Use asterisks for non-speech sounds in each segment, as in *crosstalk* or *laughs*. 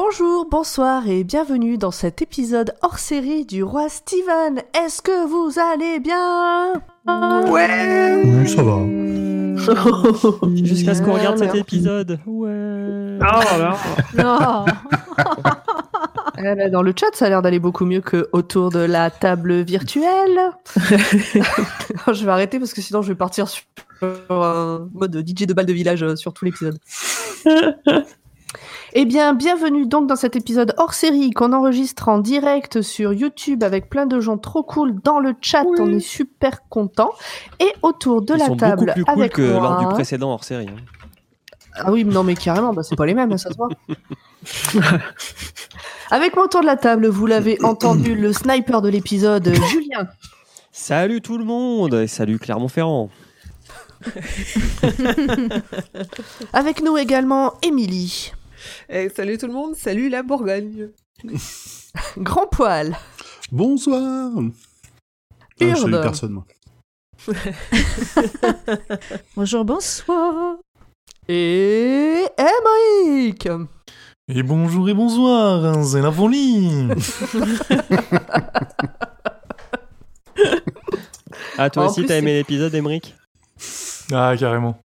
Bonjour, bonsoir et bienvenue dans cet épisode hors série du roi Steven. Est-ce que vous allez bien? Ouais Oui, ça va. *laughs* Jusqu'à ce qu'on regarde cet épisode. Ouais. Oh là Non. *laughs* Eh Dans le chat, ça a l'air d'aller beaucoup mieux que autour de la table virtuelle. *laughs* je vais arrêter parce que sinon je vais partir sur un mode DJ de balle de village euh, sur tout l'épisode. Eh bien, bienvenue donc dans cet épisode hors série qu'on enregistre en direct sur YouTube avec plein de gens trop cool dans le chat. On est super contents. Et autour de Ils la sont table beaucoup plus cool avec que moi. lors du précédent hors série. hein. Ah oui, non mais carrément, bah, c'est pas les mêmes, ça se voit. *laughs* Avec moi autour de la table, vous l'avez entendu, le sniper de l'épisode, Julien. Salut tout le monde et salut Clermont-Ferrand. Avec nous également, Émilie. *laughs* Eh, salut tout le monde, salut la Bourgogne. *laughs* Grand poil. Bonsoir. Ah, je salue personne, moi. *laughs* Bonjour, bonsoir. Et Emric. Et bonjour et bonsoir, hein, c'est la folie Ah, toi En aussi, t'as c'est- aimé l'épisode, Emmerich Ah, carrément.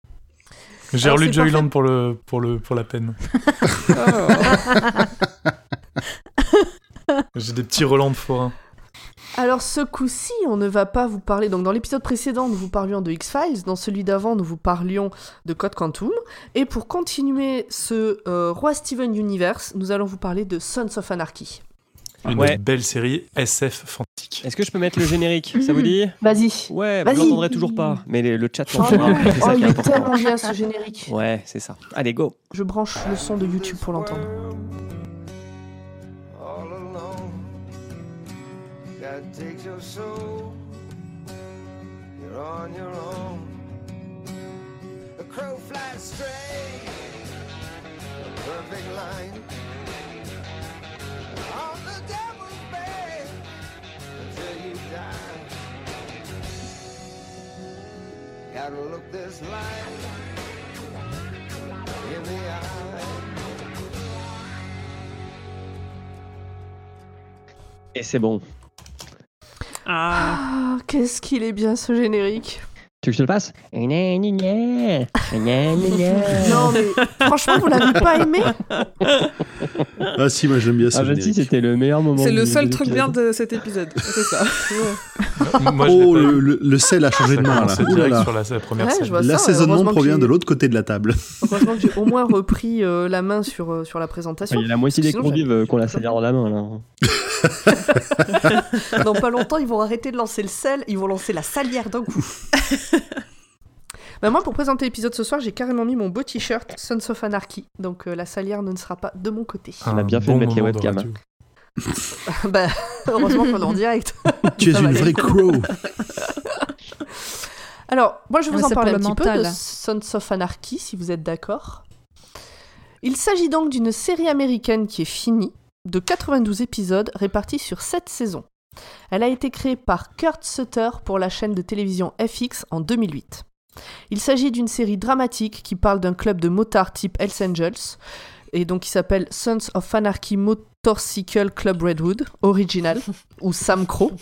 J'ai relu Joyland pour, le, pour, le, pour la peine. *laughs* J'ai des petits relents de forain. Alors ce coup-ci, on ne va pas vous parler. Donc dans l'épisode précédent, nous vous parlions de X-Files. Dans celui d'avant, nous vous parlions de Code Quantum. Et pour continuer ce euh, Roi Steven Universe, nous allons vous parler de Sons of Anarchy. Une Ouais. belle série SF fantastique. Est-ce que je peux mettre le générique Ça vous dit? Vas-y. Ouais, vous Vas-y. l'entendrez toujours pas, mais le, le chat Oh, l'entendra. C'est oh, ça qui il est tellement bien ce générique. Ouais, c'est ça. Allez, go Je branche le son de YouTube pour l'entendre. all alone. God takes your soul. You're on your own. A crow flies straight. A perfect line. Gotta look this life in the eye. Et c'est bon. Ah, Ah, qu'est-ce qu'il est bien ce générique. Tu veux que je te le passe? Gna, gna, gna. Gna, gna, gna. Non mais franchement, vous l'avez pas aimé? *laughs* Ah si, moi j'aime bien ce Ah, je dis, générique. c'était le meilleur moment. c'est le seul truc bien de cet épisode, c'est ça. *laughs* Moi, Oh, le, vu. le- le sel a changé Ça de main là. commençait Ouh là direct là. sur la, la première Ouais, ça. L'assaisonnement provient de l'autre côté de la table. Heureusement que j'ai au moins repris euh, la main sur, euh, sur la présentation. Il y a la moitié des convives euh, qu'on la salière dans la main là. *laughs* Dans pas longtemps, ils vont arrêter de lancer le sel, ils vont lancer la salière d'un coup. *laughs* Bah moi, pour présenter l'épisode ce soir, j'ai carrément mis mon beau t-shirt Sons of Anarchy, donc euh, la salière ne sera pas de mon côté. On a bien fait de mettre les webcams, radio. *laughs* bah, heureusement qu'on est en direct. *laughs* tu es une vraie crow. *laughs* Alors, moi, je vais Ouais, vous en parler un petit peu de. Sons of Anarchy, si vous êtes d'accord. Il s'agit donc d'une série américaine qui est finie, de 92 épisodes répartis sur 7 saisons. Elle a été créée par Kurt Sutter pour la chaîne de télévision FX en 2008. Il s'agit d'une série dramatique qui parle d'un club de motards type Hells Angels, et donc qui s'appelle Sons of Anarchy Motorcycle Club Redwood, original, *laughs* ou Sam Crow,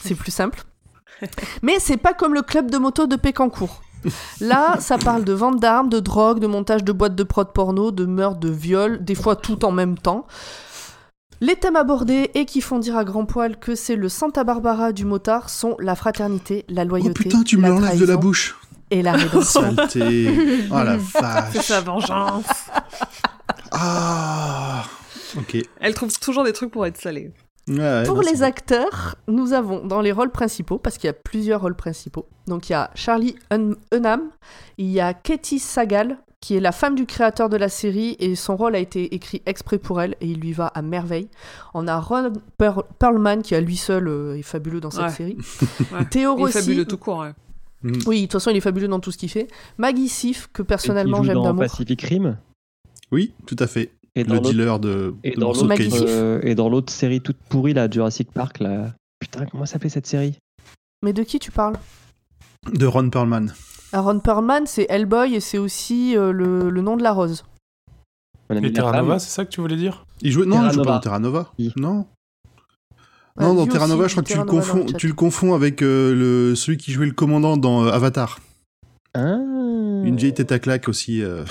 c'est plus simple. Mais c'est pas comme le club de moto de Pécancourt. Là, ça parle de vente d'armes, de drogue, de montage de boîtes de prod porno, de meurtre, de viol, des fois tout en même temps. Les thèmes abordés et qui font dire à grand poil que c'est le Santa Barbara du motard sont la fraternité, la Oh loyauté, putain, tu me la l'enlèves de la trahison bouche. Et la rédemption. Saleté. Oh la C'est vache. sa vengeance. Ah. Ok. Elle trouve toujours des trucs pour être salée. Ouais, ouais, Pour non, les c'est- acteurs, nous avons dans les rôles principaux, parce qu'il y a plusieurs rôles principaux. Donc il y a Charlie Un- Hunnam, il y a Katie Sagal, qui est la femme du créateur de la série, et son rôle a été écrit exprès pour elle, et il lui va à merveille. On a Ron Per- Perlman, qui à lui seul euh, est fabuleux dans cette Ouais. série. Ouais. Théo Il est Rossi. fabuleux tout court. Mm. Oui, de toute façon, il est fabuleux dans tout ce qu'il fait. Maggie Sif, que personnellement j'aime dans d'amour. Pacific Rim. Oui, tout à fait. Et dans Le l'autre- dealer de, Et de dans l'autre euh, et dans l'autre série toute pourrie là, Jurassic Park là. Putain, comment s'appelait cette série? Mais de qui tu parles? De Ron Perlman. Ah, Ron Perlman, c'est Hellboy, et c'est aussi euh, le, le nom de la rose. Et la Terra femme. Nova, c'est ça que tu voulais dire? Il jouait non, Terra il joue pas dans Terra Nova. Oui. Non? Ouais, non, dans Terra Nova, je crois que tu le confonds, tu le confonds avec euh, le celui qui jouait le commandant dans euh, Avatar. Ah. Une vieille tête à claque aussi. euh.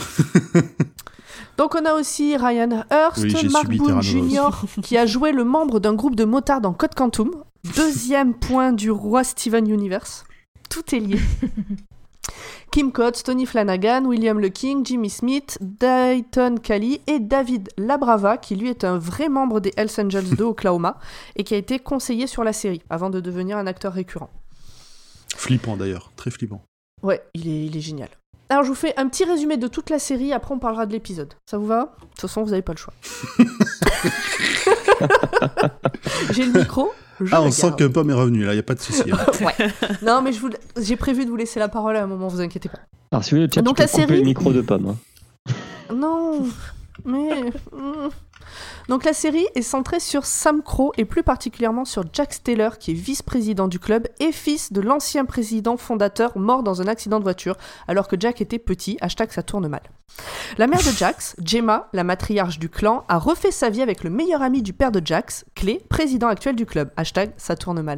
*laughs* Donc on a aussi Ryan Hurst, Oui, Mark Boone Jr. *laughs* qui a joué le membre d'un groupe de motards dans Code Quantum. Deuxième point du roi Steven Universe. Tout est lié. *laughs* Kim Coates, Tony Flanagan, William Le King, Jimmy Smith, Dayton Kelly et David Labrava, qui lui est un vrai membre des Hells Angels de *laughs* Oklahoma et qui a été conseiller sur la série avant de devenir un acteur récurrent. Flippant d'ailleurs, très flippant. Ouais, il est, il est génial. Alors je vous fais un petit résumé de toute la série, après on parlera de l'épisode. Ça vous va? De toute façon, vous n'avez pas le choix. *laughs* J'ai le micro. Je Ah, on sent que Pomme est revenu là, y a pas de souci. hein. *laughs* *laughs* Non, mais je vous... j'ai prévu de vous laisser la parole à un moment, vous inquiétez pas. Alors, si vous voulez, le chat, Donc, tu peux la couper série- le micro de pomme. hein. Non, mais... Donc la série est centrée sur Sam Crow et plus particulièrement sur Jack Steller qui est vice-président du club et fils de l'ancien président fondateur mort dans un accident de voiture alors que Jack était petit, hashtag ça tourne mal. La mère de Jax, *laughs* Gemma, la matriarche du clan, a refait sa vie avec le meilleur ami du père de Jax, Clay, président actuel du club, hashtag ça tourne mal.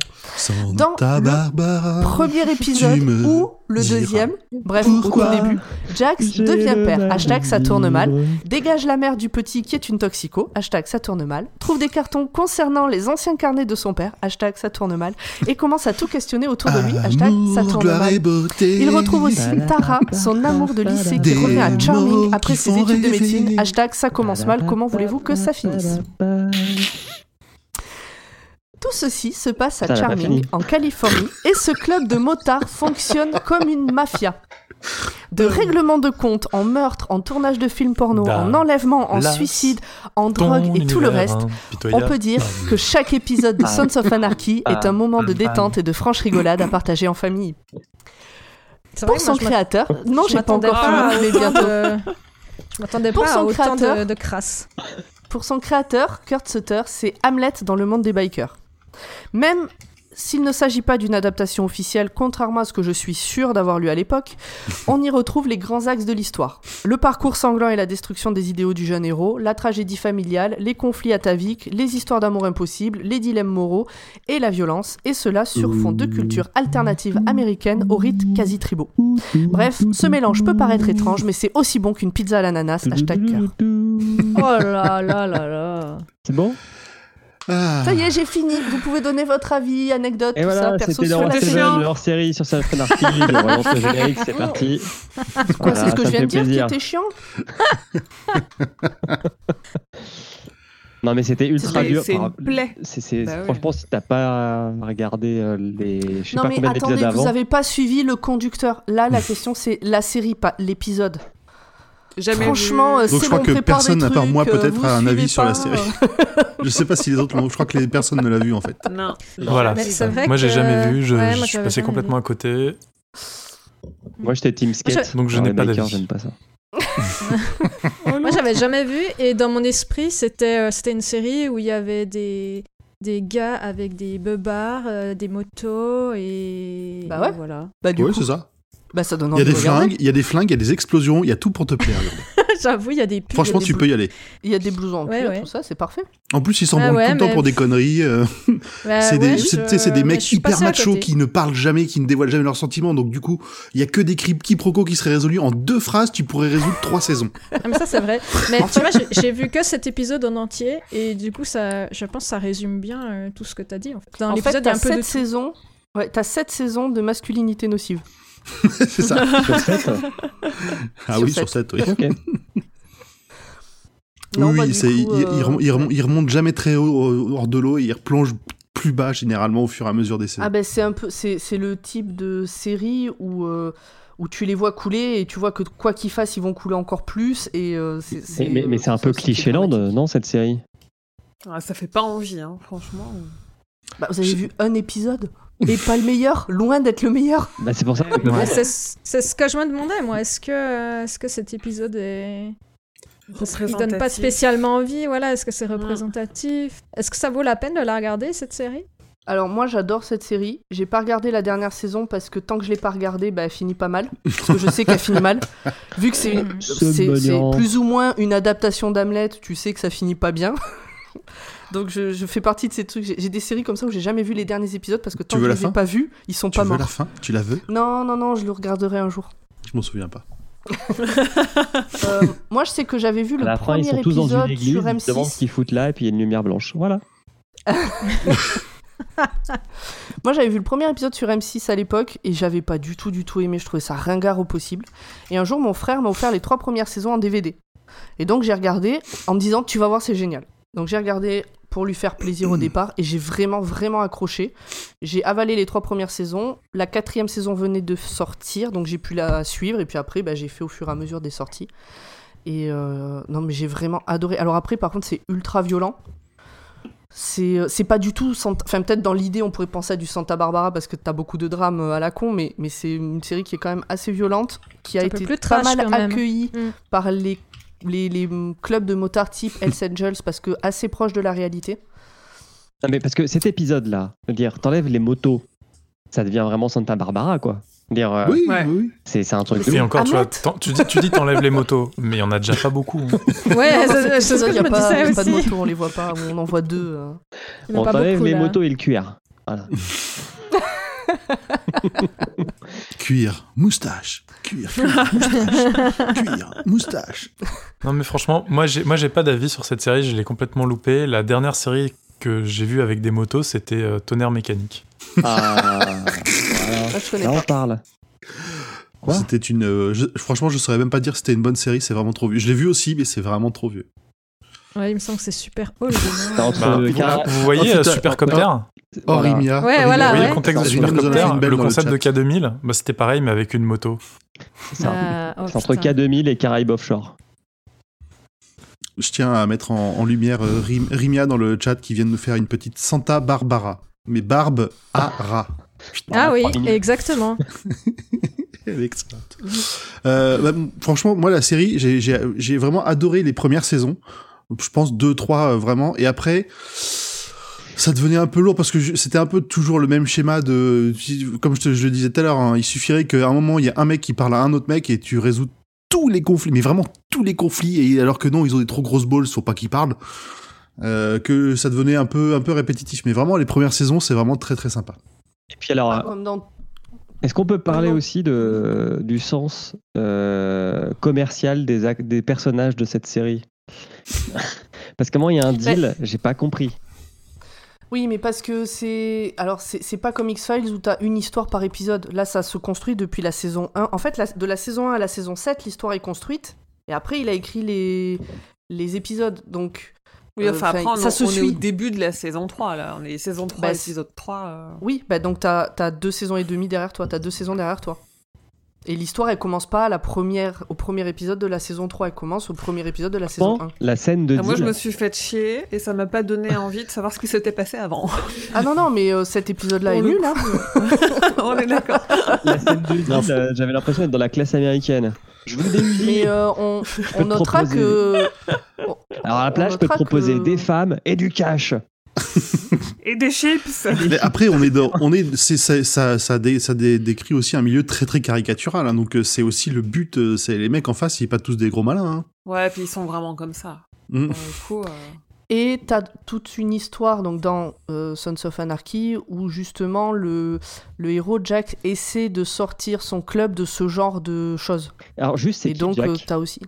Dans le Barbara. Premier épisode ou le deuxième, bref, au tout début, Jax devient père, hashtag ça tourne mal. Dégage la mère du petit qui est une toxico, hashtag ça tourne mal. Trouve des cartons concernant les anciens carnets de son père, hashtag ça tourne mal. Et commence à tout questionner autour de lui, hashtag ça tourne mal. beauté. Il retrouve aussi Tara, son amour de lycée qui revient à Charming après ses études de médecine, hashtag ça commence mal, comment voulez-vous que ça finisse? Tout ceci se passe à Charming, en Californie, et ce club de motards fonctionne comme une mafia. De règlement de compte, en meurtre, en tournage de films porno, en enlèvement, en suicide, en drogue et tout le reste, on impitoyable. peut dire que chaque épisode de Ah. Sons of Anarchy est un moment de Ah. détente et de franche rigolade à partager en famille. Pour son créateur, non, j'ai pas encore fini, mais bientôt. Je m'attendais pas à son autant créateur. de, de crasse. Pour son créateur, Kurt Sutter, c'est Hamlet dans le monde des bikers. Même s'il ne s'agit pas d'une adaptation officielle, contrairement à ce que je suis sûr d'avoir lu à l'époque, *laughs* on y retrouve les grands axes de l'histoire. Le parcours sanglant et la destruction des idéaux du jeune héros, la tragédie familiale, les conflits ataviques, les histoires d'amour impossibles, les dilemmes moraux et la violence, et cela sur fond de culture alternative américaine aux rites quasi tribaux. Bref, ce mélange peut paraître étrange, mais c'est aussi bon qu'une pizza à l'ananas, hashtag cœur. *laughs* Oh là là là là. C'est bon? Ah. Ça y est, j'ai fini. Vous pouvez donner votre avis, anecdote, Et tout ça, voilà, perso c'était sur dans la série. sur sa Anarchy. on relance le générique, c'est parti. Quoi, Voilà, c'est ce que ça je viens me de dire qui plaisir. était chiant *laughs* Non, mais c'était ultra dur. c'est une plaie. Bah ouais. Franchement, si t'as pas regardé euh, les. Je sais Non pas mais combien attendez, vous avez pas suivi le conducteur. Là, la *laughs* question c'est la série, pas l'épisode. Jamais Franchement, vu. euh, Donc, c'est je crois bon, que personne, à part moi, euh, peut-être, a un avis sur la série. *laughs* Je sais pas si les autres l'ont. Je crois que les personnes ne l'a vu en fait. Non. Voilà. Mais c'est vrai Moi, j'ai que- jamais vu. Je, Ouais, je suis passé complètement vu. à côté. Moi, j'étais Team Skate. je- Donc, je n'ai pas d'avis. J'aime pas ça. *laughs* Moi, j'avais jamais vu et dans mon esprit, c'était euh, c'était une série où il y avait des des gars avec des beubards, euh, des motos et Bah ouais. et voilà. Bah du Oui, coup, c'est ça. Bah ça donne Il y a des flingues, il y a des flingues, il y a des explosions, il y a tout pour te plaire. *laughs* J'avoue, il y a des pubs. Franchement, tu peux y aller. Il y a des blousons en Ouais, cuir, ouais. tout ça, c'est parfait. En plus, ils s'en Ah ouais, tout le temps pour des conneries. euh, *laughs* Bah c'est ouais, des, je- tu sais, c'est des mecs hyper machos qui ne parlent jamais, qui ne dévoilent jamais leurs sentiments. Donc du coup, il y a que des quiproquos qui seraient résolus en deux phrases. Tu pourrais résoudre trois *laughs* saisons. Ah, mais ça, c'est vrai. Mais tu vois, j'ai- vu que cet épisode en entier et du coup, ça, je pense que ça résume bien euh, tout ce que t'as dit. En fait. Dans l'épisode, il y a t'as un peu de sept tout. saisons. Ouais, t'as sept saisons de masculinité nocive. *laughs* c'est ça. Sur Ah Sur oui, sur 7, oui. Ok. *laughs* Non, oui, bah, c'est- coup, il, il euh, rem- il remonte, il remonte jamais très haut hors de l'eau et il replonge plus bas généralement au fur et à mesure des saisons. Ah ben c'est un peu, c'est c'est le type de série où euh, où tu les vois couler et tu vois que quoi qu'ils fassent, ils vont couler encore plus et euh, c'est. c'est, Mais, mais- mais c'est un peu cliché land, dramatique. non, cette série? Ah, ça fait pas envie, hein, franchement. Bah, vous avez vu un épisode? *laughs* et pas le meilleur, loin d'être le meilleur. bah, C'est pour ça que. C'est ce que je me demandais, moi. Est-ce que, euh, est-ce que cet épisode est. Il donne pas spécialement envie, voilà? Est-ce que c'est représentatif? Est-ce que ça vaut la peine de la regarder, cette série? Alors moi j'adore cette série. J'ai pas regardé la dernière saison parce que tant que je l'ai pas regardée, bah, elle finit pas mal. Parce que je sais qu'elle finit mal. Vu que c'est *laughs* Ce plus ou moins une adaptation d'Hamlet, tu sais que ça finit pas bien. Donc je, je fais partie de ces trucs. J'ai des séries comme ça où j'ai jamais vu les derniers épisodes parce que tant veux que je les ai fin pas vus, ils sont Tu pas veux morts. la fin Tu la veux Non non non, je le regarderai un jour. Je m'en souviens pas. *laughs* Euh, moi je sais que j'avais vu À le la fin, ils premier sont tous dans épisode une église, sur ils se demandent ce M6. qu'ils foutent là, et puis il y a une lumière blanche. Voilà. *laughs* Moi j'avais vu le premier épisode sur M6 à l'époque et j'avais pas du tout du tout aimé, je trouvais ça ringard au possible. Et un jour mon frère m'a offert les trois premières saisons en DVD. Et donc j'ai regardé en me disant tu vas voir c'est génial. Donc j'ai regardé pour lui faire plaisir au *clears throat* départ et j'ai vraiment vraiment accroché. J'ai avalé les trois premières saisons, la quatrième saison venait de sortir donc j'ai pu la suivre et puis après bah, j'ai fait au fur et à mesure des sorties. Et euh, non mais j'ai vraiment adoré. Alors après par contre c'est ultra violent. C'est euh, c'est pas du tout. Enfin, peut-être dans l'idée, on pourrait penser à du Santa Barbara parce que t'as beaucoup de drames euh, à la con, mais, mais c'est une série qui est quand même assez violente, qui a été plus pas mal accueillie Mm. par les, les, les, clubs de motards type Hells *laughs* Angels parce que assez proche de la réalité. Non, mais parce que cet épisode-là, je veux dire, t'enlèves les motos, ça devient vraiment Santa Barbara, quoi. Dire, euh, Oui, ouais. oui. c'est c'est un truc Et encore, tu vois, dis, tu dis t'enlèves les motos, mais il y en a déjà pas beaucoup. hein. *laughs* Ouais, c'est cet c'est ce épisode, que y je a pas, y a pas de motos, on les voit pas, on en voit deux. Il a On t'enlève les là. motos et le cuir. Voilà. *laughs* Cuir, moustache. Cuir, cuir, *laughs* moustache. Cuir, moustache. Non, mais franchement, moi, j'ai, moi, j'ai pas d'avis sur cette série. Je l'ai complètement loupé. La dernière série que j'ai vue avec des motos, c'était euh, Tonnerre mécanique. Ah, voilà. Ah, je connais Là, on pas. parle. Quoi C'était une. euh, je- franchement, je saurais même pas dire si c'était une bonne série. C'est vraiment trop vieux. Je l'ai vu aussi, mais c'est vraiment trop vieux. Ouais, il me semble que c'est super *laughs* entre Bah, vous, voyez Oh, euh. Supercopter? Oh, voilà. Rimia. Ouais, Rimia. voilà, Vous voyez ouais. le contexte de Supercopter Le concept de K2000 bah, C'était pareil, mais avec une moto. C'est. Ah, oh, entre putain. K2000 et Caraïbes Offshore. Je tiens à mettre en, en lumière euh, Rim- Rimia dans le chat qui vient de nous faire une petite Santa Barbara. Mais barbe à rat. Ah oui, exactement. *laughs* Elle est excellente. Euh, bah, franchement, moi, la série, j'ai- vraiment adoré les premières saisons. Je pense deux, trois, euh, vraiment. Et après, ça devenait un peu lourd parce que c'était un peu toujours le même schéma de, comme je, te, je le disais tout à l'heure, hein, il suffirait qu'à un moment, il y a un mec qui parle à un autre mec et tu résous tous les conflits, mais vraiment tous les conflits. Et alors que non, ils ont des trop grosses balles, faut pas qu'ils parlent. Euh, que ça devenait un peu, un peu répétitif. Mais vraiment, les premières saisons, c'est vraiment très, très sympa. Et puis alors, dans est-ce qu'on peut parler aussi de, du sens euh, commercial des, des personnages de cette série? *laughs* Parce qu'à un moment, il y a un deal, j'ai pas compris. Oui, mais parce que c'est. Alors, c'est pas comme X-Files où t'as une histoire par épisode. Là, ça se construit depuis la saison 1. En fait, la- de la saison 1 à la saison 7, l'histoire est construite. Et après, il a écrit les, les épisodes. Donc, Oui, Euh, enfin, enfin, après, on, ça se on est suit. au début de la saison 3, là. On est saison 3, Bah, épisode 3. euh. oui, bah donc t'as as deux saisons et demie derrière toi. T'as deux saisons derrière toi. Et l'histoire, elle commence pas à la première, au premier épisode de la saison 3. Elle commence au premier épisode de la saison 1. La scène de Ah, moi, je me suis fait chier et ça m'a pas donné envie de savoir ce qui s'était passé avant. Ah non, non, mais euh, cet épisode-là est nul, hein. *laughs* on est d'accord. la scène de euh, j'avais l'impression d'être dans la classe américaine. Je des usines. Mais euh, on, on te notera proposer. que. Alors à la on place, je peux te proposer que- des femmes et du cash. Et des chips. Mais après, on est dans, on est, c'est, ça, ça, ça, dé- ça dé- décrit aussi un milieu très très caricatural. hein. donc euh, c'est aussi le but. euh, c'est les mecs en face, ils sont pas tous des gros malins. hein. Ouais, puis ils sont vraiment comme ça. Mm. Pour le coup, euh, Et t'as toute une histoire donc dans euh, Sons of Anarchy où justement le, le héros Jack essaie de sortir son club de ce genre de choses. Alors juste, c'est Et qui, donc Jack? euh, t'as aussi.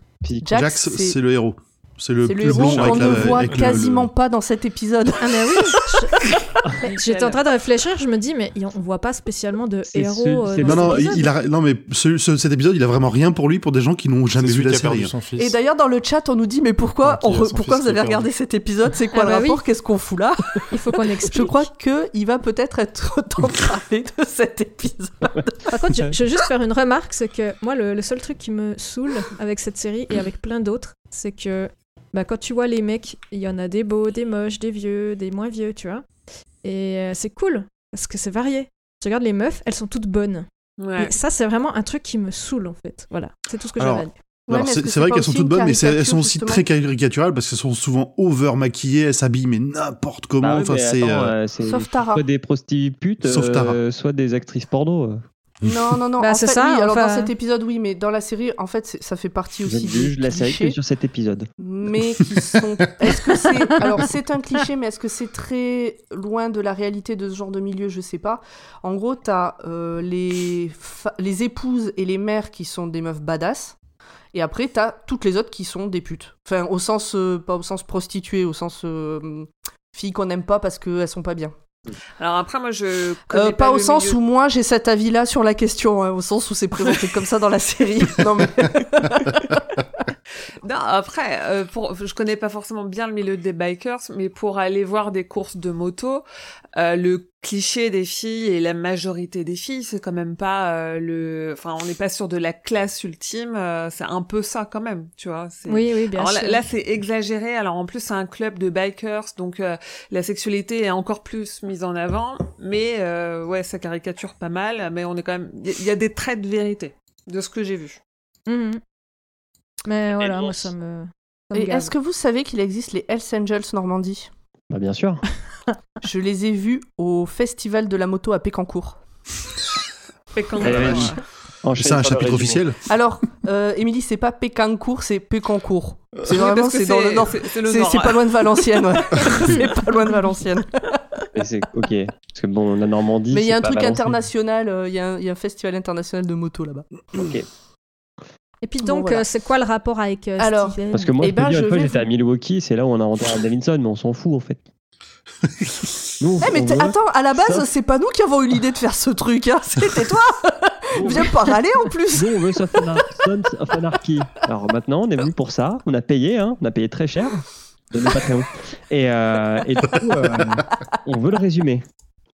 Jack, Jack, c'est c'est le héros. C'est le plus blond qu'on ne voit avec quasiment le- pas dans cet épisode. Ah mais oui *laughs* J'étais en train de réfléchir, je me dis, mais on voit pas spécialement de héros. ce- euh, Non, non, il, a, mais ce- ce- cet épisode, il a vraiment rien pour lui pour des gens qui n'ont jamais vu la série. Et d'ailleurs dans le chat on nous dit mais pourquoi, Ah, on pourquoi vous avez regardé cet épisode C'est quoi Ah le bah rapport oui. Qu'est-ce qu'on fout là *laughs* Il faut qu'on *laughs* explique. Je crois que il va peut-être être temps de parler de cet épisode. Par contre, je, je veux juste faire une remarque, c'est que moi, le, le seul truc qui me saoule avec cette série et avec plein d'autres, c'est que bah, quand tu vois les mecs, il y en a des beaux, des moches, des vieux, des moins vieux, tu vois. Et euh, c'est cool, parce que c'est varié. Tu regardes les meufs, elles sont toutes bonnes. ouais. Et ça, c'est vraiment un truc qui me saoule, en fait. Voilà, c'est tout ce que j'avais à dire. Ouais, c'est vrai qu'elles sont toutes bonnes, mais elles sont aussi justement très caricaturales parce qu'elles sont souvent over maquillées, elles s'habillent mais n'importe comment. Bah oui, enfin, c'est. euh, euh, c'est Sauf Tara. soit des prostituées, Sauf Tara. euh, soit des actrices porno. Non, non, non. Bah, en c'est fait, ça, oui, alors enfin- dans cet épisode, oui, mais dans la série, en fait, ça fait partie Je aussi des juge la série que sur cet épisode. mais qui sont. Est-ce que c'est. Alors, c'est un cliché, mais est-ce que c'est très loin de la réalité de ce genre de milieu Je sais pas. En gros, t'as euh, les, fa- les épouses et les mères qui sont des meufs badass. Et après, t'as toutes les autres qui sont des putes. Enfin, au sens. euh, pas au sens prostituée, au sens. euh, filles qu'on n'aime pas parce qu'elles sont pas bien. Alors après, moi, je Euh, pas, au sens milieu- où moi j'ai cet avis-là sur la question, hein, au sens où c'est présenté comme ça dans la série. *laughs* Non, mais... *laughs* Après, euh, pour, je connais pas forcément bien le milieu des bikers, mais pour aller voir des courses de moto, euh, le cliché des filles et la majorité des filles, c'est quand même pas euh, le, enfin, on n'est pas sur de la classe ultime. euh, c'est un peu ça quand même, tu vois. Oui, oui, bien Alors là, sûr. là, c'est exagéré. Alors en plus, c'est un club de bikers, donc euh, la sexualité est encore plus mise en avant. Mais euh, ouais, ça caricature pas mal. Mais on est quand même, il y, a- il y a des traits de vérité de ce que j'ai vu. Mhm. Mais voilà, moi, ça me. ça me Et est-ce que vous savez qu'il existe les Hells Angels Normandie? Bah, bien sûr. *laughs* Je les ai vus au festival de la moto à Pécancourt. Vas-y. *laughs* euh, Enchaîne C'est un chapitre officiel. Alors, euh, Émilie, c'est pas Pécancourt, c'est Pécancourt. C'est vraiment, c'est dans le nord. c'est- pas loin de Valenciennes, ouais. *laughs* c'est pas loin de Valenciennes. Mais c'est ok. Parce que bon, la Normandie. Mais il y a un truc Valenciennes. international, euh, il y, a un- il y a un festival international de moto là-bas. Ok. Et puis Bon, donc, voilà. euh, c'est quoi le rapport avec euh, Alors, Steven Parce que moi, Eh je ben, dire, je une fois, vais j'étais vous- à Milwaukee, c'est là où on a inventé Harley Davidson, mais on s'en fout en fait. *laughs* Nous, Eh mais veut- attends, à la base, ça. c'est pas nous qui avons eu l'idée de faire ce truc, hein. *laughs* c'était toi Viens pas râler en plus Nous, on veut Sons of Anarchy. Alors maintenant, on est venu pour ça. On a payé, hein. On a payé très cher de nos Patreon. Et, euh, et du coup, euh, *laughs* on veut le résumer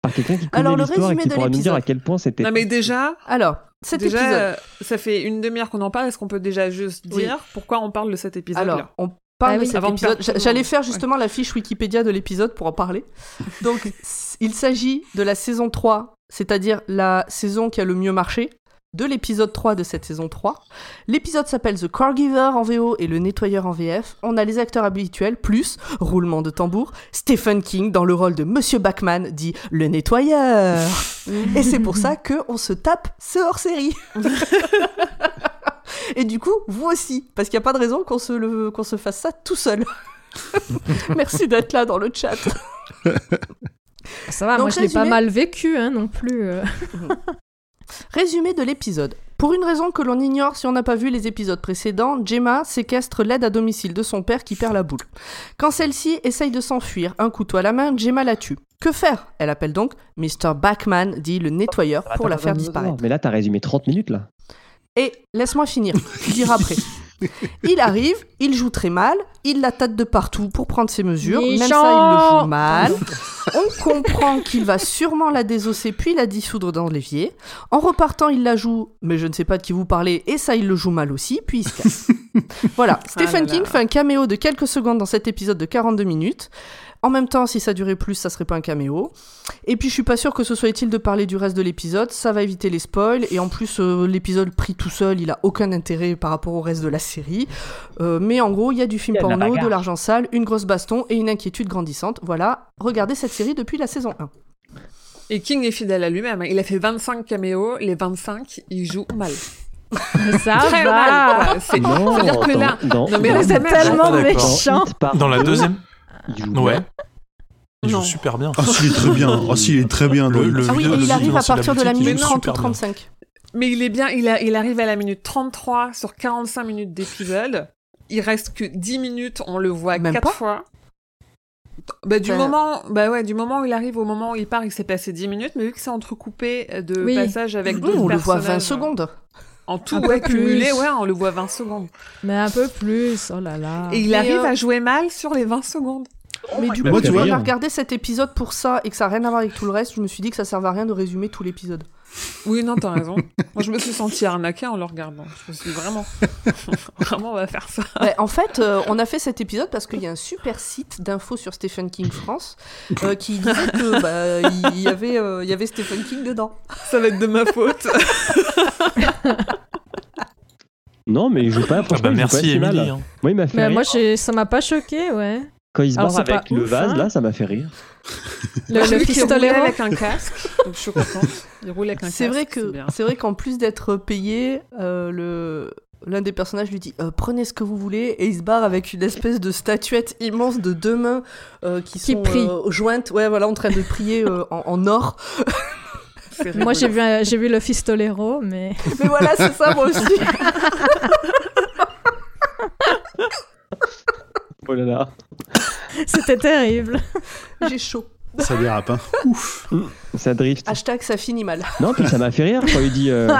par quelqu'un qui connaît Alors, le l'histoire et résumé qui pourra nous dire à quel point c'était. Non mais déjà, Alors, cet déjà, épisode. euh, ça fait une demi-heure qu'on en parle. Est-ce qu'on peut déjà juste Oui. dire pourquoi on parle de cet épisode-là Alors, on parle Ah de cet épisode. J'allais faire justement la fiche Wikipédia de l'épisode pour en parler. *laughs* Donc, il s'agit de la saison 3, c'est-à-dire la saison qui a le mieux marché, de l'épisode 3 de cette saison 3. L'épisode s'appelle The Caregiver en VO et Le Nettoyeur en VF. On a les acteurs habituels, plus, roulement de tambour, Stephen King dans le rôle de Monsieur Bachman, dit Le Nettoyeur. *laughs* et c'est pour ça que on se tape ce hors-série. *laughs* Et du coup, vous aussi, parce qu'il n'y a pas de raison qu'on se, le- qu'on se fasse ça tout seul. *laughs* Merci d'être là dans le chat. Ça va, Donc, moi je l'ai pas mal vécu hein, non plus. Résumé de l'épisode. Pour une raison que l'on ignore si on n'a pas vu les épisodes précédents, Gemma séquestre l'aide à domicile de son père qui perd la boule. Quand celle-ci essaye de s'enfuir, un couteau à la main, Gemma la tue. Que faire? Elle appelle donc Mr. Bachman, dit le nettoyeur, pour Attends, la faire attends, disparaître. Mais là, t'as résumé 30 minutes là. Et laisse-moi finir, tu diras après. *laughs* Il arrive, il joue très mal, il la tâte de partout pour prendre ses mesures, même ça il le joue mal. On comprend qu'il va sûrement la désosser puis la dissoudre dans l'évier. En repartant, il la joue, mais je ne sais pas de qui vous parlez, et ça il le joue mal aussi, puis il se casse. voilà, Stephen Ah là King là. fait un caméo de quelques secondes dans cet épisode de 42 minutes. En même temps, si ça durait plus, ça serait pas un caméo. Et puis je suis pas sûr que ce soit utile de parler du reste de l'épisode, ça va éviter les spoils, et en plus euh, l'épisode pris tout seul, il a aucun intérêt par rapport au reste de la série. Euh, mais en gros, il y a du film la porno, de l'argent sale, une grosse baston et une inquiétude grandissante. Voilà, regardez cette série depuis la saison 1. Et King est fidèle à lui-même. hein. Il a fait 25 caméos. Les 25, il joue mal. Ça Très va mal. quoi. C'est- Non, C'est-à-dire que là, non, mais C'est tellement méchant. Dans la deux, deuxième, il joue ouais. bien. il joue Non. super bien. Ah, s'il est très bien. *laughs* Ah, s'il est très bien. Le- le- le- Ah oui, il arrive à partir de la il minute joue 30 ou super bien. 35. Mais il est bien, il, a, il arrive à la minute 33 sur 45 minutes d'épisode. Il reste que 10 minutes, on le voit Même 4 pas fois. Bah, du moment, bah ouais, du moment où il arrive au moment où il part, il s'est passé 10 minutes, mais vu que c'est entrecoupé de Oui. passages avec Mmh, d'autres on le voit 20 personnages, secondes. En tout, Un peu ouais, cumulé, plus. ouais, on le voit 20 secondes. Mais un peu plus, oh là là. Et il Mais, arrive euh, à jouer mal sur les 20 secondes. Mais du coup, tu tu vois- regarder cet épisode pour ça et que ça n'a rien à voir avec tout le reste, je me suis dit que ça servait à rien de résumer tout l'épisode. Oui, non, t'as raison. Moi, je me suis sentie arnaquée en le regardant. Je me suis dit, vraiment, *laughs* vraiment, on va faire ça. Ouais, en fait, euh, on a fait cet épisode parce qu'il y a un super site d'infos sur Stephen King France euh, qui disait que bah, il y avait, euh, il y avait Stephen King dedans. Ça va être de ma faute. Non, mais il joue pas. Ah bah merci. Émilie. hein. Moi, il m'a fait Mais rire. moi, j'ai- ça m'a pas choqué, ouais. Quand il se pas avec le ouf, vase, hein. là, ça m'a fait rire. Le, le avec un casque, *laughs* donc je suis contente. Il roule avec un casque. C'est vrai que c'est vrai qu'en plus d'être payé, euh, le l'un des personnages lui dit euh, prenez ce que vous voulez et il se barre avec une espèce de statuette immense de deux mains euh, qui Qui sont prie. euh, jointes, ouais voilà, en train de prier euh, en, en or. Moi, j'ai vu, j'ai vu le pistolero, mais *laughs* Mais voilà, c'est ça moi aussi. *laughs* Oh là là. *laughs* c'était terrible. *laughs* J'ai chaud. Ça dérape, hein. *laughs* Ouf. Ça drift. Hashtag ça finit mal. Non, puis ça m'a fait rire quand il dit euh,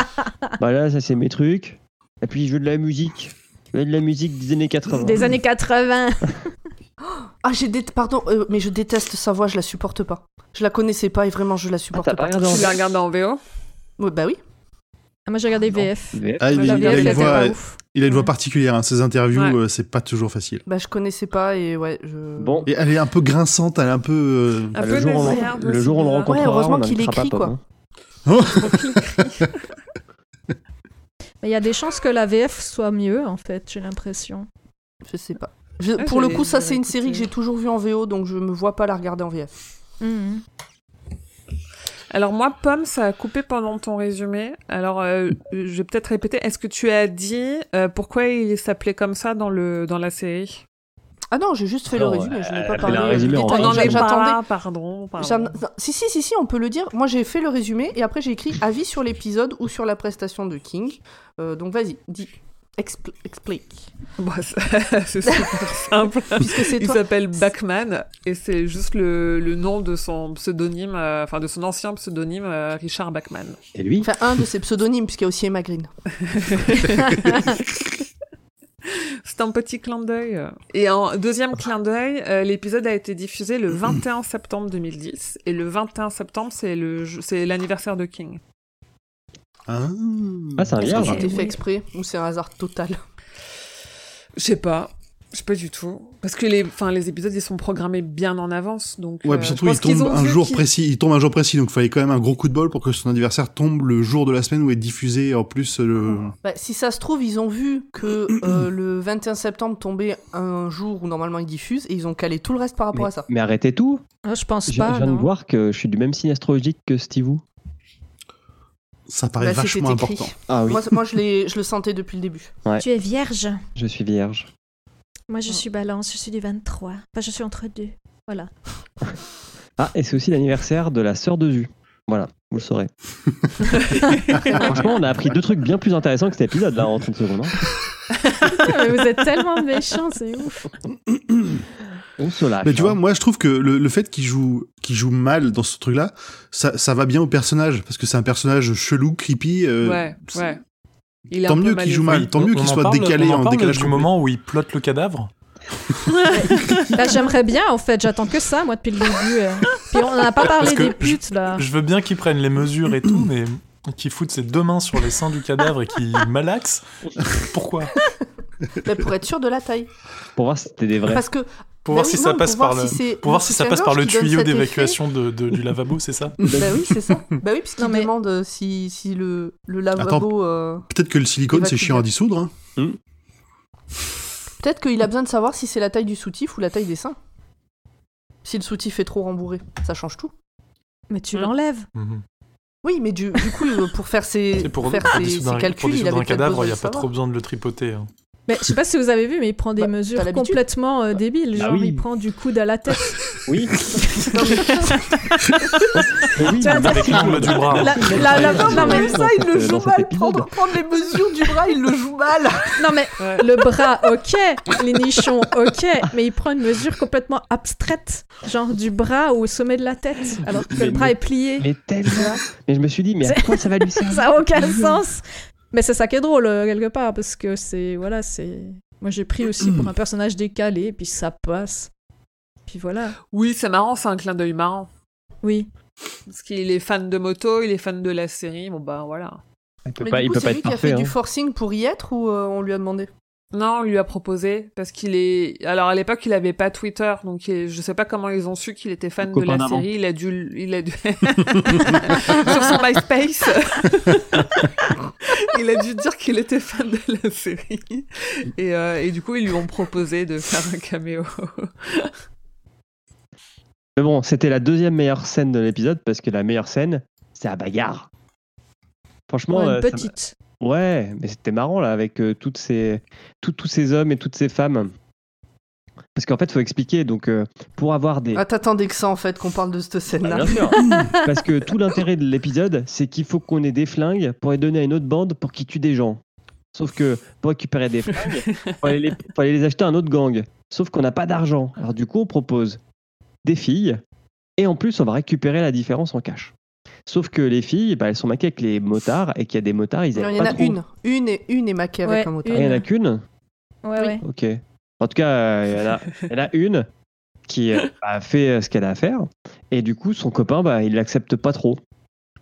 Bah là, ça c'est mes trucs. Et puis je veux de la musique. Je veux de la musique des années 80. Des années 80. Ah j'ai dé... pardon, euh, mais je déteste sa voix, je la supporte pas. Je la connaissais pas et vraiment je la Ah, supporte t'as pas pas. regardé en Tu l'as regardé en VO Ouais, bah oui. Ah, moi, j'ai regardé Non. VF. VF. Ah, il, a VF une voix, pas ouf. il a une voix Ouais. particulière. Hein. Ses interviews, Ouais. euh, c'est pas toujours facile. Bah je connaissais pas et ouais, je. Bon, Et elle est un peu grinçante, elle est un peu. euh, Un bah, peu le jour, on, le aussi, jour où on le bizarre. rencontrera, Ouais, heureusement qu'il écrit, pas, quoi. hein. *laughs* Mais il y a des chances que la VF soit mieux, en fait, j'ai l'impression. Je sais pas. Je- Ah, pour le coup, ça c'est une série que j'ai toujours vue en VO, donc je me vois pas la regarder en VF. Mhm. Alors moi, Pomme, ça a coupé pendant ton résumé. Alors, euh, je vais peut-être répéter. Est-ce que tu as dit euh, pourquoi il s'appelait comme ça dans le dans la série? Ah non, j'ai juste fait Alors, le résumé, je n'ai pas parlé résumé en J'attendais. pas. Pardon. pardon. Si, si, si, si, on peut le dire. Moi, j'ai fait le résumé et après, j'ai écrit avis sur l'épisode ou sur la prestation de King. Euh, donc, vas-y, dis. Expl- explique. Bon, c'est *laughs* c'est super simple. *laughs* Il s'appelle Bachman et c'est juste le, le nom de son pseudonyme, euh, enfin de son ancien pseudonyme, euh, Richard Bachman. Et lui? Enfin, un de ses pseudonymes, puisqu'il y a aussi Emma Green. *laughs* C'est un petit clin d'œil. Et en deuxième clin d'œil, euh, l'épisode a été diffusé le 21 septembre 2010 et le 21 septembre c'est le c'est l'anniversaire de King. Ah. Ah, c'est un Est-ce que vierge. c'était oui. fait exprès ou c'est un hasard total? Je sais pas. Je sais pas du tout. Parce que les, enfin, les épisodes, ils sont programmés bien en avance, donc. Ouais, euh, puis je surtout, il pense qu'ils tombe ont un jour précis. Il tombe un jour précis, donc il fallait quand même un gros coup de bol pour que son anniversaire tombe le jour de la semaine où est diffusé en plus le. Bah, Si ça se trouve, ils ont vu que euh, *clears throat* le 21 septembre tombait un jour où normalement ils diffusent et ils ont calé tout le reste par rapport mais, à ça. mais arrêtez tout. Ah, je pense Je, je pas. viens de non. voir que je suis du même signe astrologique que Stevie. Ça paraît Bah, vachement important. Ah oui, Moi, moi je, le sentais depuis le début. Tu es vierge. je suis vierge. Moi, je suis balance, je suis du 23. Enfin, je suis entre deux. Voilà. *laughs* Ah, et c'est aussi l'anniversaire de la sœur de Zu. Voilà, vous le saurez. *laughs* Franchement, on a appris deux trucs bien plus intéressants que cet épisode là en 30 secondes. hein. *laughs* Mais vous êtes tellement méchants, c'est ouf. On se lâche. Mais tu hein. vois, moi je trouve que le, le fait qu'il joue, qu'il joue mal dans ce truc-là, ça, ça va bien au personnage parce que c'est un personnage chelou, creepy. euh, Ouais, ouais. Il Tant mieux qu'il joue mal. Tant mieux qu'il soit parle- décalé on en en décalage du moment où il plotte le cadavre. *laughs* Bah, J'aimerais bien, en fait. J'attends que ça, moi, depuis le début. euh. Puis on n'a pas parlé des putes, là. Je veux bien qu'il prenne les mesures et tout, mais qu'il foute ses deux mains sur les seins du cadavre et qu'il malaxe. Pourquoi? *laughs* Bah, pour être sûr de la taille. Pour voir si c'était des vrais. Parce que. Pour Bah voir oui, si ça passe par le. si c'est- Pour voir si ça passe par le Soutien-gorge qui donne tuyau d'évacuation de, de- du lavabo, c'est ça *laughs* Bah oui, c'est ça. Bah oui, puisqu'il mais- demande euh, si, si le, le Attends. lavabo. euh, Peut-être que le silicone c'est chiant à dissoudre. hein. Peut-être qu'il a besoin de savoir si c'est la taille du soutif ou la taille des seins. Si le soutif est trop rembourré, ça change tout. Mais tu Mm. l'enlèves. Mhm. Oui, mais du, du coup, euh, pour faire ses, pour, pour faire pour ses, dissoudre ses un- calculs, pour il avait un cadavre, il n'y a pas savoir. trop besoin de le tripoter. hein. Mais je sais pas si vous avez vu, mais il prend des Bah, mesures complètement euh, débiles. Bah Genre, oui. il prend du coude à la tête. *laughs* Oui. *laughs* Non, mais- *laughs* oui, Tu vois, mais Avec l'angle du bras. La- la- la- Non, non, mais ça, il le joue mal. Prendre, prendre les mesures du bras, il le joue mal. Non, mais Ouais. le bras, ok. Les nichons, ok. Mais il prend une mesure complètement abstraite. Genre du bras au sommet de la tête. Alors que Mais- le bras mais- est plié. Mais tellement. Mais je me suis dit, mais à quoi ça va lui servir Ça a aucun sens. Mais c'est ça qui est drôle, euh, quelque part. Parce que c'est. Voilà, c'est. Moi, j'ai pris aussi pour un *clears throat* personnage décalé. Puis ça passe. Puis voilà. Oui, c'est marrant, c'est un clin d'œil marrant. Oui. Parce qu'il est fan de moto, il est fan de la série, bon bah voilà. Il peut Mais pas, du il peut c'est pas lui être qui a parfait. fait du hein. forcing pour y être ou euh, on lui a demandé? Non, on lui a proposé parce qu'il est. Alors à l'époque, il avait pas Twitter, donc il- je sais pas comment ils ont su qu'il était fan de la série. Il a dû, il a dû *laughs* sur son MySpace. *laughs* il a dû dire qu'il était fan de la série et, euh, et du coup ils lui ont proposé de faire un caméo. Mais bon, c'était la deuxième meilleure scène de l'épisode parce que la meilleure scène, c'est la bagarre. Franchement, Ouais, euh, une ça m'a- petite. Ouais, mais c'était marrant là avec euh, toutes ces, tout- tous ces hommes et toutes ces femmes. Parce qu'en fait, faut expliquer. Donc, euh, pour avoir des. Ah, t'attendais que ça en fait qu'on parle de cette Ah, scène-là. bien sûr. *laughs* *laughs* Parce que tout l'intérêt de l'épisode, c'est qu'il faut qu'on ait des flingues pour les donner à une autre bande pour qu'ils tuent des gens. Sauf que pour récupérer des flingues, *laughs* faut aller les, faut aller les acheter à un autre gang. Sauf qu'on n'a pas d'argent. Alors du coup, on propose des filles et en plus, on va récupérer la différence en cash. Sauf que les filles, bah, elles sont maquées avec les motards et qu'il y a des motards, ils Non, aiment il y en a trop. une. Une et une est maquée avec un motard. Ah, il y en a Une. qu'une Ouais, ouais. Ok. En tout cas, euh, il y en a, il y en a une qui euh, a fait euh, ce qu'elle a à faire. Et du coup, son copain, bah, il l'accepte pas trop.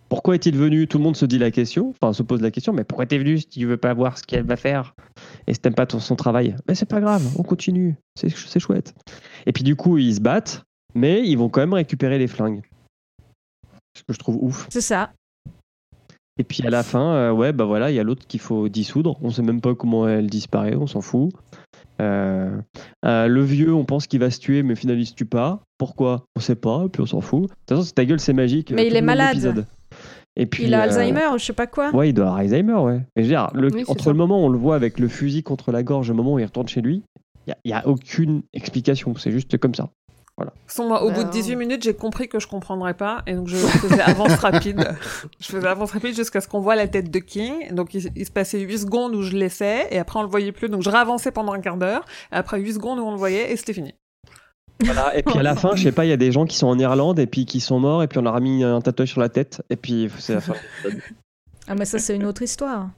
Pourquoi est-il venu? Tout le monde se dit la question, enfin se pose la question, mais pourquoi t'es venu si tu veux pas voir ce qu'elle va faire? Et si t'aimes pas ton, son travail Mais c'est pas grave, on continue, c'est c'est chouette. Et puis du coup, ils se battent, mais ils vont quand même récupérer les flingues. Ce que je trouve ouf. C'est ça. Et puis à la fin, euh, ouais, bah voilà, il y a l'autre qu'il faut dissoudre. On sait même pas comment elle disparaît, on s'en fout. Euh, euh, le vieux, on pense qu'il va se tuer, mais finalement il se tue pas. Pourquoi? On sait pas, et puis on s'en fout. De toute façon, c'est ta gueule, c'est magique. Mais il est malade. l'épisode. Et puis, Il a Alzheimer ou je sais pas quoi. Ouais, il doit avoir Alzheimer, ouais. Mais je veux dire, le- Oui, c'est entre ça. le moment où on le voit avec le fusil contre la gorge et le moment où il retourne chez lui, il n'y a, aucune explication. C'est juste comme ça. Son, moi, au Bah, bout de non. 18 minutes, j'ai compris que je comprendrais pas, et donc je faisais avance *laughs* rapide. Je faisais avance rapide jusqu'à ce qu'on voit la tête de King. Donc il, il se passait 8 secondes où je laissais, et après on le voyait plus. Donc je ravançais pendant un quart d'heure, et après 8 secondes où on le voyait, et c'était fini. Voilà. Et puis à la fin, je sais pas, il y a des gens qui sont en Irlande et puis qui sont morts, et puis on leur a mis un tatouage sur la tête, et puis c'est la fin. Ah, mais ça, c'est une autre histoire.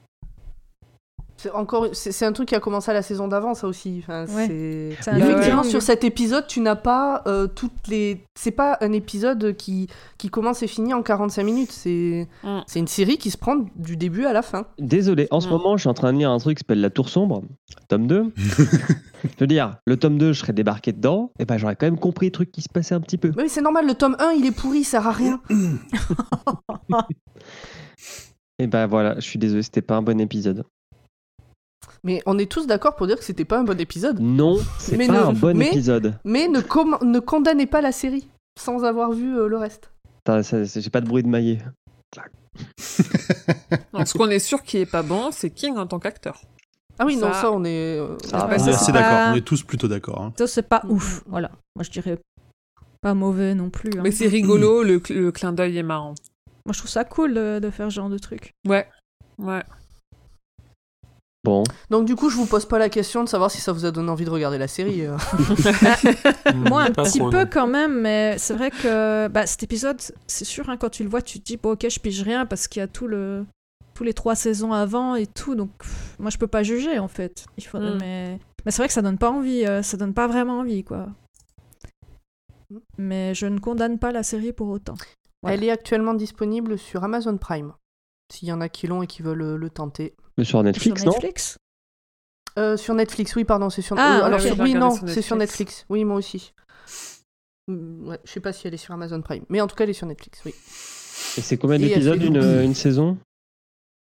C'est encore, c'est un truc qui a commencé à la saison d'avant, ça aussi. Enfin, Ouais. c'est- C'est un ouais. Effectivement, triangle. sur cet épisode, tu n'as pas euh, toutes les. C'est pas un épisode qui, qui commence et finit en 45 minutes. C'est Mm. c'est une série qui se prend du début à la fin. Désolé, en ce Mm. moment, je suis en train de lire un truc qui s'appelle La Tour Sombre, tome 2. *laughs* je veux dire, le tome 2, je serais débarqué dedans, et ben j'aurais quand même compris les trucs qui se passaient un petit peu. Mais c'est normal, le tome 1, il est pourri, il sert à rien. *laughs* Et ben voilà, je suis désolé, c'était pas un bon épisode. Mais on est tous d'accord pour dire que c'était pas un bon épisode. Non, *laughs* c'est pas ne- un bon mais- épisode. Mais ne, com- ne condamnez pas la série sans avoir vu euh, le reste. J'ai pas de bruit de maillet. *laughs* Donc, ce qu'on est sûr qui est pas bon, c'est King en tant qu'acteur. Ah oui, non, Ça- on est. euh, Ça on est assez d'accord, on est tous plutôt d'accord. hein. Ça, c'est pas Mm. ouf. Voilà. Moi, je dirais pas mauvais non plus. hein. Mais c'est rigolo, le, cl- le clin d'œil est marrant. Moi, je trouve ça cool de, de faire ce genre de truc. Ouais. Ouais. Bon, Donc, du coup, je vous pose pas la question de savoir si ça vous a donné envie de regarder la série. euh. *laughs* Moi, un Pas petit trop, peu non. quand même, mais c'est vrai que bah, cet épisode, c'est sûr, hein, quand tu le vois, tu te dis, bon, ok, je pige rien parce qu'il y a tout le... tous les trois saisons avant et tout, donc pff, moi, je peux pas juger en fait. Il faudrait, Mm. mais mais c'est vrai que ça donne pas envie, euh, ça donne pas vraiment envie, quoi. Mm. Mais je ne condamne pas la série pour autant. Voilà. Elle est actuellement disponible sur Amazon Prime. S'il y en a qui l'ont et qui veulent euh, le tenter. mais sur Netflix, Sur non Netflix? Euh, sur Netflix, oui, pardon, c'est sur. Ah, euh, alors, sur- oui, non, sur c'est sur Netflix. Oui, moi aussi. Mm, Ouais, je sais pas si elle est sur Amazon Prime, mais en tout cas, elle est sur Netflix, oui. Et c'est combien d'épisodes une, saison?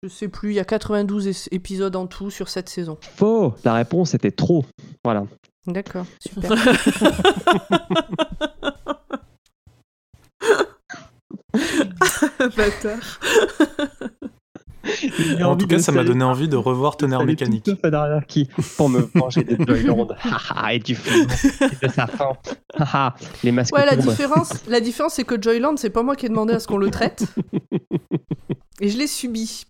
Je sais plus, il y a 92 es- épisodes en tout sur cette saison. Faux La réponse était trop. Voilà. D'accord, super. *laughs* *laughs* Bâtard. *laughs* En tout cas, ça m'a donné envie de revoir Tonnerre Mécanique. Qui pour me venger de Joyland. *laughs* Et du film et de sa fin. Les masques Ouais, la tombent. différence, la différence c'est que Joyland, c'est pas moi qui ai demandé à ce qu'on le traite. Et je l'ai subi.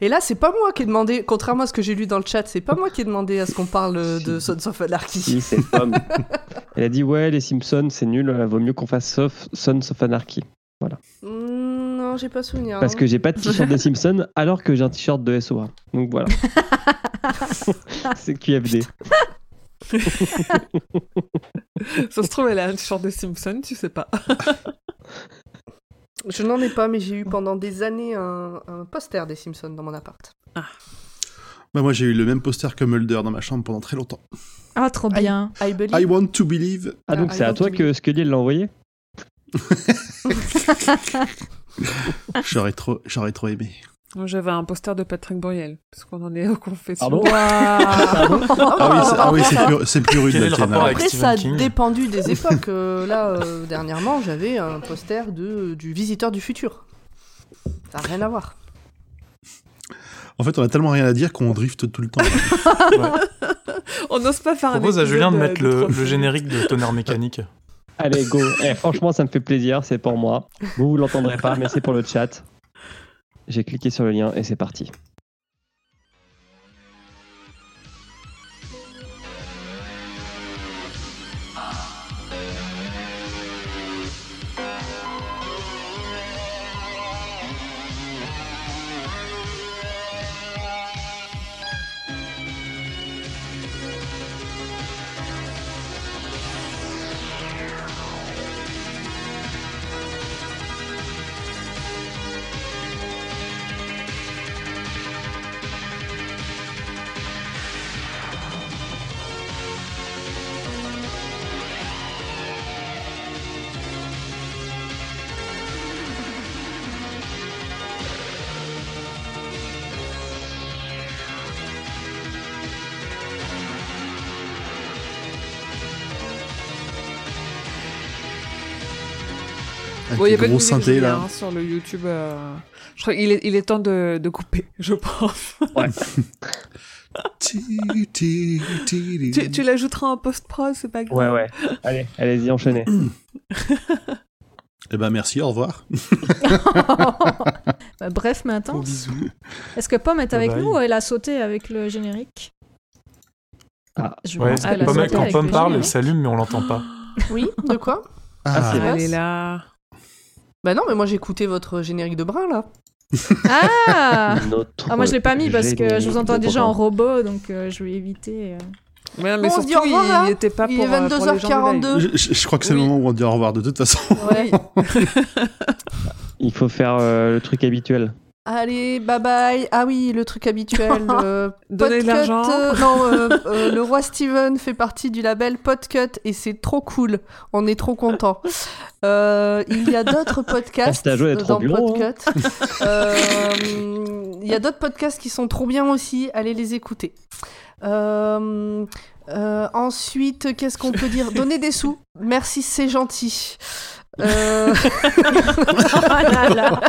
Et là, c'est pas moi qui ai demandé, contrairement à ce que j'ai lu dans le chat, c'est pas moi qui ai demandé à ce qu'on parle euh, de Sons of Anarchy. Si, c'est Tom. Elle a dit ouais, les Simpsons, c'est nul, euh, vaut mieux qu'on fasse Sof- Sons of Anarchy. Mm, non, j'ai pas souvenir. Parce hein. que j'ai pas de t-shirt des Simpsons *laughs* alors que j'ai un t-shirt de SOA. Donc voilà. *laughs* c'est QFD. *laughs* Ça se trouve, elle a un t-shirt de Simpson, tu sais pas. Je n'en ai pas, mais j'ai eu pendant des années un, un poster des Simpsons dans mon appart. Bah, moi, j'ai eu le même poster que Mulder dans ma chambre pendant très longtemps. Ah, trop bien. I believe. I want to believe. Ah, donc Ah, c'est à I toi que Scully l'a envoyé? *laughs* J'aurais trop, j'aurais trop aimé. J'avais un poster de Patrick Bruel, parce qu'on en est aux confessions. Pardon *laughs* Ah oui, c'est, ah oui, plus, plus rude. Quel est le la Après, ça a King. dépendu des époques. Euh, là, euh, dernièrement, j'avais un poster de, du Visiteur du Futur. Ça n'a rien à voir. En fait, on a tellement rien à dire qu'on drift tout le temps. *laughs* On n'ose pas faire Je un propose à Julien de mettre le, le générique de tonnerre mécanique. Allez, go. Eh, franchement, ça me fait plaisir, c'est pour moi. Vous, vous l'entendrez pas, mais c'est pour le chat. J'ai cliqué sur le lien et c'est parti. Avec Bon, il y a pas de Julien, là. hein, sur le YouTube. euh, Je crois qu'il est, il est temps de, de couper, *laughs* je pense. *laughs* Ti. tu tu l'ajouteras en post-prod, c'est pas grave. Ouais, ouais. Allez, allez-y, enchaînez. *clears throat* Eh ben, merci, au revoir. *laughs* Bah, bref, mais. Est-ce que Pomme est avec Bye bye. nous ou elle a sauté avec le générique Ah, Je Ouais, pense qu'elle a Pomme- quand Pomme le parle, elle s'allume, mais on l'entend pas. Oui, de quoi Ah, c'est Elle est là. Bah non, mais moi j'ai écouté votre générique de brun là. *laughs* Ah Notre Ah, moi je l'ai pas mis parce que je vous entends de déjà en robot, donc euh, je vais éviter. euh. Ouais, mais Bon, on se dit au surtout, revoir, il là. était pas Il pour, est euh, pour les gens du 22h42. live. je, je- je crois que c'est Oui. le moment où on dit au revoir de toute façon. Ouais. *laughs* Il faut faire euh, le truc habituel. Allez, bye bye. Ah oui, le truc habituel. *laughs* euh, Donner de Podcut, l'argent. euh, non, euh, *laughs* euh, le roi Steven fait partie du label Podcut et c'est trop cool. On est trop content. Euh, il y a d'autres *laughs* podcasts Ah, dans bureau, hein. Podcut. Euh, il y a d'autres podcasts qui sont trop bien aussi. Allez les écouter. Euh, euh, ensuite, qu'est-ce qu'on peut dire? Donner des sous. Merci, c'est gentil. Euh, *laughs* Oh là là.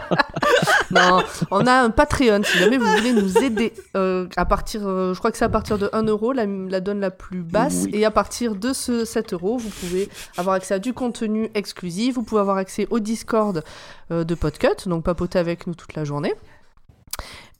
non, on a un Patreon si jamais vous voulez nous aider. Euh, à partir, euh, je crois que c'est à partir de 1 euro, la, la donne la plus basse. Oui. Et à partir de ce 7 euros, vous pouvez avoir accès à du contenu exclusif. Vous pouvez avoir accès au Discord de Podcut, donc papoter avec nous toute la journée.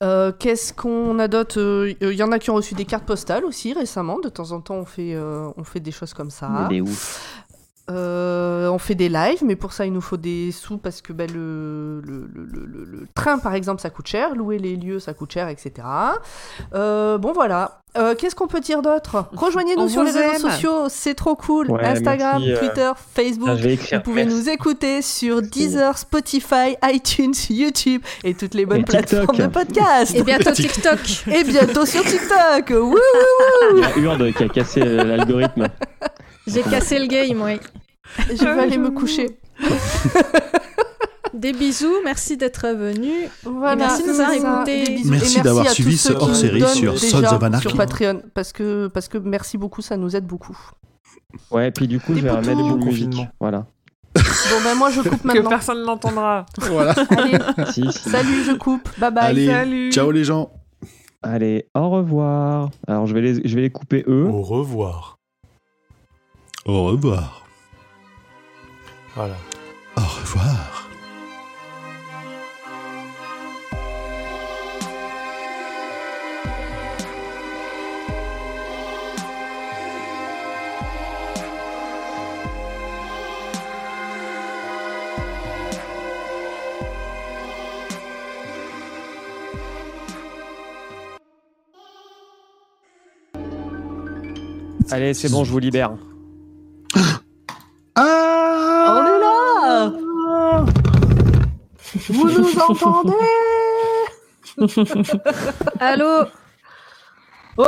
Euh, Qu'est-ce qu'on a d'autre? Euh, Il y en a qui ont reçu des cartes postales aussi récemment. De temps en temps, on fait, euh, on fait des choses comme ça. Est ouf. Euh, on fait des lives, mais pour ça, il nous faut des sous parce que ben, le, le, le, le- le- le train, par exemple, ça coûte cher. Louer les lieux, ça coûte cher, etc. Euh, bon, voilà. Euh, Qu'est-ce qu'on peut dire d'autre? Rejoignez-nous sur les réseaux sociaux, c'est trop cool. Ouais, Instagram, merci, euh, Twitter, Facebook. Ah, Vous pouvez Merci. nous écouter sur Deezer, Spotify, iTunes, YouTube et toutes les bonnes Et TikTok. plateformes de podcast. Et bientôt *laughs* TikTok. Et bientôt sur TikTok. Wouh Il y a Urde qui a cassé l'algorithme. *laughs* J'ai cassé le game, oui. Je vais aller me coucher. Des bisous, merci d'être venu. Voilà, Et merci de nous avoir écoutés. Merci Et d'avoir suivi ce hors-série sur Sons of Anarchy. Sur Patreon, parce que, parce que merci beaucoup, ça nous aide beaucoup. Ouais, puis du coup, Des je vais remettre poutous. une musique. Confinement. Voilà. Bon ben moi je coupe Que maintenant. personne n'entendra. Voilà. *laughs* Allez, Si, si. salut, je coupe. Bye bye. Allez, Salut. ciao les gens. Allez, au revoir. Alors, je vais les, je vais les couper eux. Au revoir. Au revoir. Voilà. Au revoir. Allez, c'est bon, je vous libère. Entendez *laughs* Allô Ouais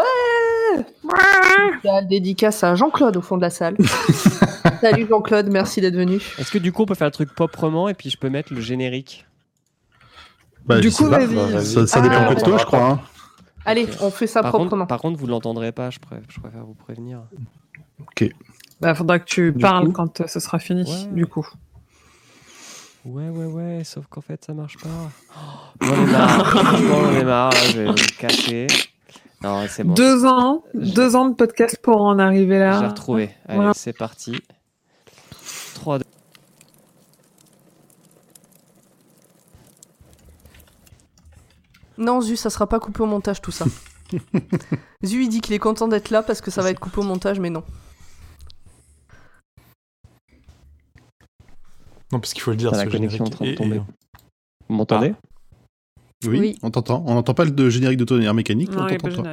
La dédicace à Jean-Claude au fond de la salle. *laughs* Salut Jean-Claude, merci d'être venu. Est-ce que du coup on peut faire le truc proprement et puis je peux mettre le générique? Bah, Du coup. Ça, ça Ah, dépend que de toi, je crois. hein. Allez, on fait ça par proprement. contre, par contre, vous l'entendrez pas, je, pré- je préfère vous prévenir. Bah, faudra que tu Du parles coup quand euh, ce sera fini, Ouais. du coup. Ouais, ouais, ouais, sauf qu'en fait ça marche pas. Oh, *gasps* J'en ai marre, j'en ai marre, là, je vais me casser. Non, c'est bon. Deux ans, deux ans de podcast pour en arriver J'ai là. retrouvé. Allez, Voilà. c'est parti. 3, 2. Non, Zu, ça sera pas coupé au montage tout ça. *laughs* Zu, il dit qu'il est content d'être là parce que ça va être coupé au montage, mais non. Non, parce qu'il faut le dire, T'as la connexion en train de tomber. Vous m'entendez Oui, Oui. on t'entend. On n'entend pas le générique de tonnerre mécanique, Non, on t'entend.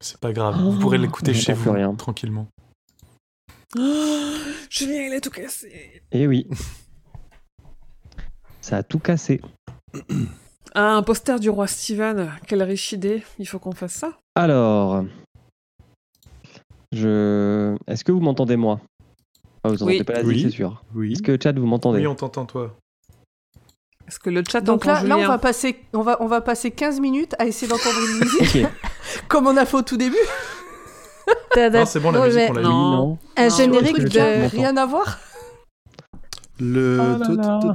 C'est pas grave, vous pourrez l'écouter Oh, chez j'entends plus vous, rien. tranquillement. Julien, il a tout cassé. Eh oui. Ça a tout cassé. Ah, un poster du roi Steven. Quelle riche idée. Il faut qu'on fasse ça. Alors, je. Est-ce que vous m'entendez moi? Ah, Vous Oui. entendez pas la Oui. c'est sûr. Oui. Est-ce que chat vous m'entendez Oui, on t'entend, toi. Est-ce que le chat Donc entend là, là on, Julien va passer, on, va, on va passer 15 minutes à essayer d'entendre une musique, *laughs* *laughs* comme on a fait au tout début. *laughs* Non, c'est bon, la musique, mais on l'a Oui, eu. Non. non. Un Non. générique le de. rien à voir. Le. Oh.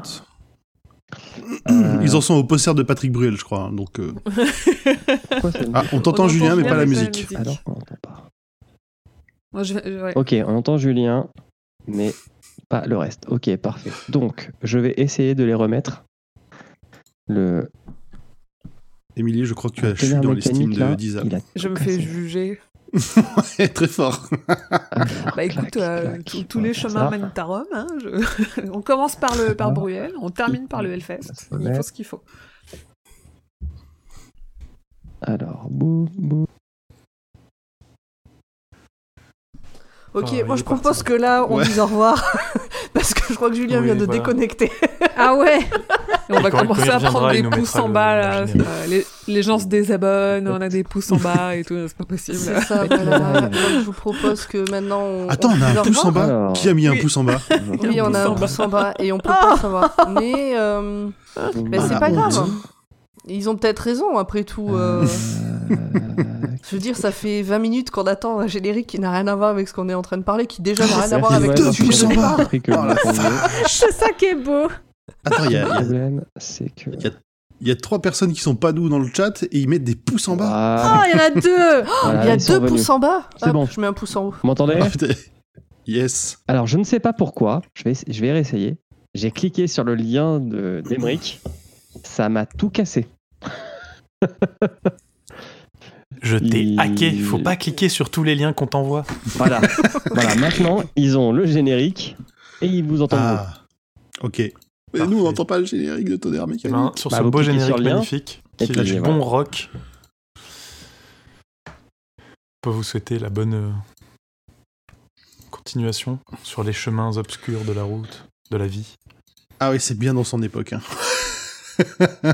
Euh, Ils en sont au poster de Patrick Bruel, je crois. hein, Donc, euh, ah, on t'entend Julien, mais pas la musique. Alors on n'entend pas. Moi, je vais- ouais. Ok, on entend Julien, mais pas le reste. Ok, parfait. Donc, je vais essayer de les remettre. Le Émilie, je crois que tu as chuté dans l'estime de Disa. il a Je me fais juger. *laughs* Ouais, très fort. Alors, Bah écoute, clac, euh, clac, tous- les chemins ça. mènent à Rome. hein, je- *laughs* on commence par le par. Bruel, on termine par le Hellfest. Il faut ce qu'il faut. Alors, bou, bou. Ok, Ah, moi je propose parti. que là, on Ouais. dise au revoir. *laughs* parce que je crois que Julien Oui, vient de voilà. déconnecter. Ah ouais Et on va Quand- commencer à prendre des pouces en le- bas le là. Euh, Les, les gens se désabonnent, on a des pouces en bas et tout, c'est pas possible. C'est ça, *laughs* voilà. Donc, je vous propose que maintenant on. Attends, on a un pouce en bas. Alors. Qui a mis un pouce en bas Oui, on a un pouce en bas et on peut pas savoir. Mais euh, ben, c'est Ah, pas mon grave. Ils ont peut-être raison après tout. euh. *laughs* Je veux dire, ça fait 20 minutes qu'on attend un générique qui n'a rien à voir avec ce qu'on est en train de parler, qui déjà n'a rien à voir avec le sujet. Oh C'est ça qui est beau Attends, il y a, Le problème, c'est que. il y a- il y a trois personnes qui sont pas nous dans le chat et ils mettent des pouces en bas. Voilà. Oh, il y en a deux Voilà, *gasps* Il y a deux pouces en bas. C'est Hop, bon. Je mets un pouce en haut. Vous m'entendez Ah, yes. Alors, je ne sais pas pourquoi. Je vais, je vais réessayer. J'ai cliqué sur le lien de d'Emeric. Ça m'a tout cassé. Je t'ai Il- hacké, faut pas cliquer sur tous les liens qu'on t'envoie. Voilà. *laughs* voilà. Maintenant, ils ont le générique et ils vous entendent. Ah, ok. Mais Parfait. nous, on n'entend pas le générique de tonnerre Eh mécanique. ben, sur Bah, ce vous beau générique lien, magnifique, qui est du voilà. bon rock, on peut vous souhaiter la bonne euh, continuation sur les chemins obscurs de la route, de la vie. Ah oui, c'est bien dans son époque. hein. *laughs*